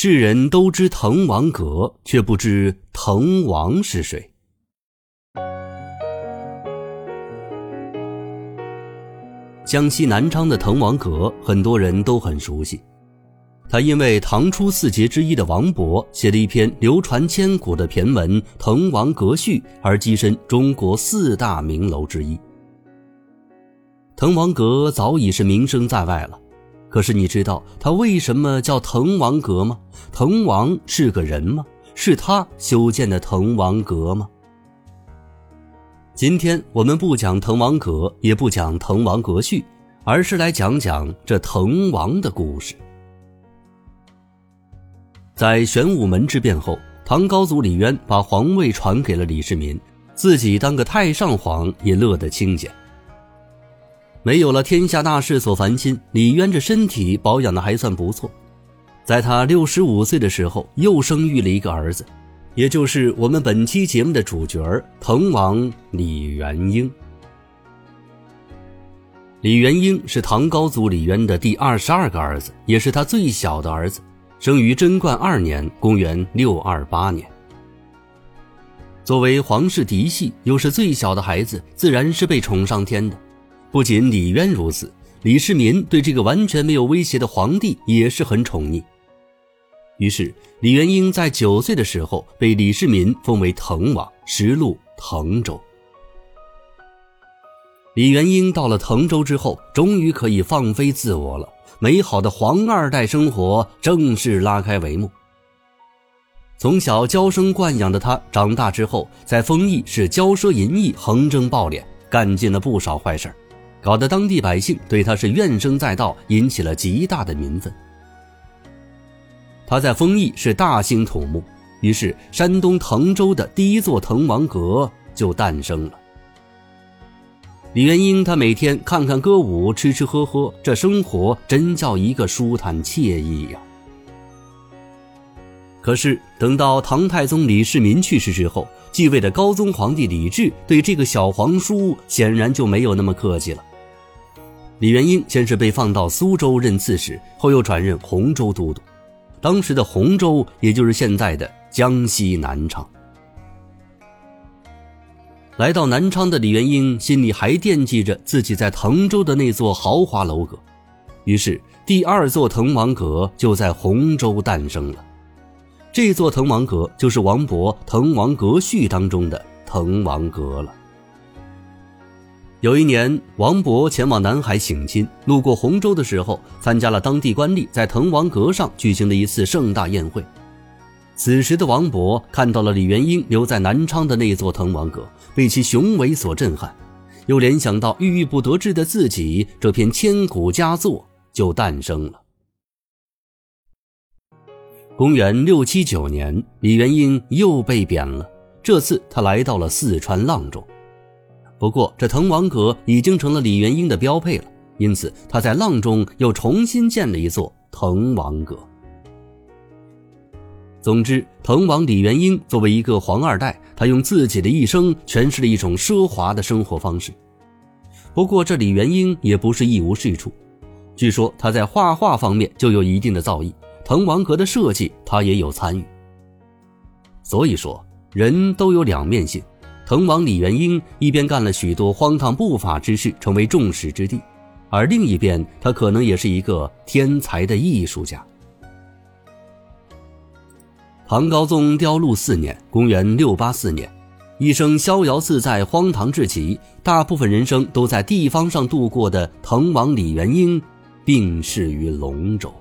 世人都知滕王阁，却不知滕王是谁。江西南昌的滕王阁，很多人都很熟悉。他因为唐初四杰之一的王勃写了一篇流传千古的骈文《滕王阁序》，而跻身中国四大名楼之一。滕王阁早已是名声在外了，可是你知道他为什么叫滕王阁吗？滕王是个人吗？是他修建的滕王阁吗？今天我们不讲滕王阁，也不讲滕王阁序，而是来讲讲这滕王的故事。在玄武门之变后，唐高祖李渊把皇位传给了李世民，自己当个太上皇也乐得清闲。没有了天下大事所烦心，李渊这身体保养的还算不错。在他六十五岁的时候，又生育了一个儿子。也就是我们本期节目的主角滕王李元婴。李元婴是唐高祖李渊的第二十二个儿子，也是他最小的儿子，生于贞观二年（公元628年）。作为皇室嫡系，又是最小的孩子，自然是被宠上天的。不仅李渊如此，李世民对这个完全没有威胁的皇帝也是很宠溺。于是，李元婴在九岁的时候被李世民封为滕王，实录滕州。李元婴到了滕州之后，终于可以放飞自我了，美好的皇二代生活正式拉开帷幕。从小娇生惯养的他，长大之后在丰邑是骄奢淫逸、横征暴敛，干尽了不少坏事儿搞得当地百姓对他是怨声载道，引起了极大的民愤。他在丰邑是大兴土木，于是山东滕州的第一座滕王阁就诞生了。李元婴他每天看看歌舞，吃吃喝喝，这生活真叫一个舒坦惬意呀。可是等到唐太宗李世民去世之后，继位的高宗皇帝李治对这个小皇叔显然就没有那么客气了。李元婴先是被放到苏州任刺史，后又转任洪州都督。当时的洪州，也就是现在的江西南昌。来到南昌的李元婴心里还惦记着自己在滕州的那座豪华楼阁，于是第二座滕王阁就在洪州诞生了。这座滕王阁就是王勃《滕王阁序》当中的滕王阁了。有一年，王勃前往南海省亲，路过洪州的时候，参加了当地官吏在滕王阁上举行的一次盛大宴会。此时的王勃看到了李元婴留在南昌的那座滕王阁，被其雄伟所震撼，又联想到郁郁不得志的自己，这篇千古佳作就诞生了。公元六七九年，李元婴又被贬了，这次他来到了四川阆中。不过，这滕王阁已经成了李元英的标配了，因此他在阆中又重新建了一座滕王阁。总之，滕王李元英作为一个皇二代，他用自己的一生诠释了一种奢华的生活方式。不过，这李元英也不是一无是处，据说他在画画方面就有一定的造诣，滕王阁的设计他也有参与。所以说，人都有两面性。滕王李元婴一边干了许多荒唐不法之事，成为众矢之的，而另一边他可能也是一个天才的艺术家。唐高宗雕鹿四年（公元684年），一生逍遥自在、荒唐至极，大部分人生都在地方上度过的滕王李元婴，病逝于龙州。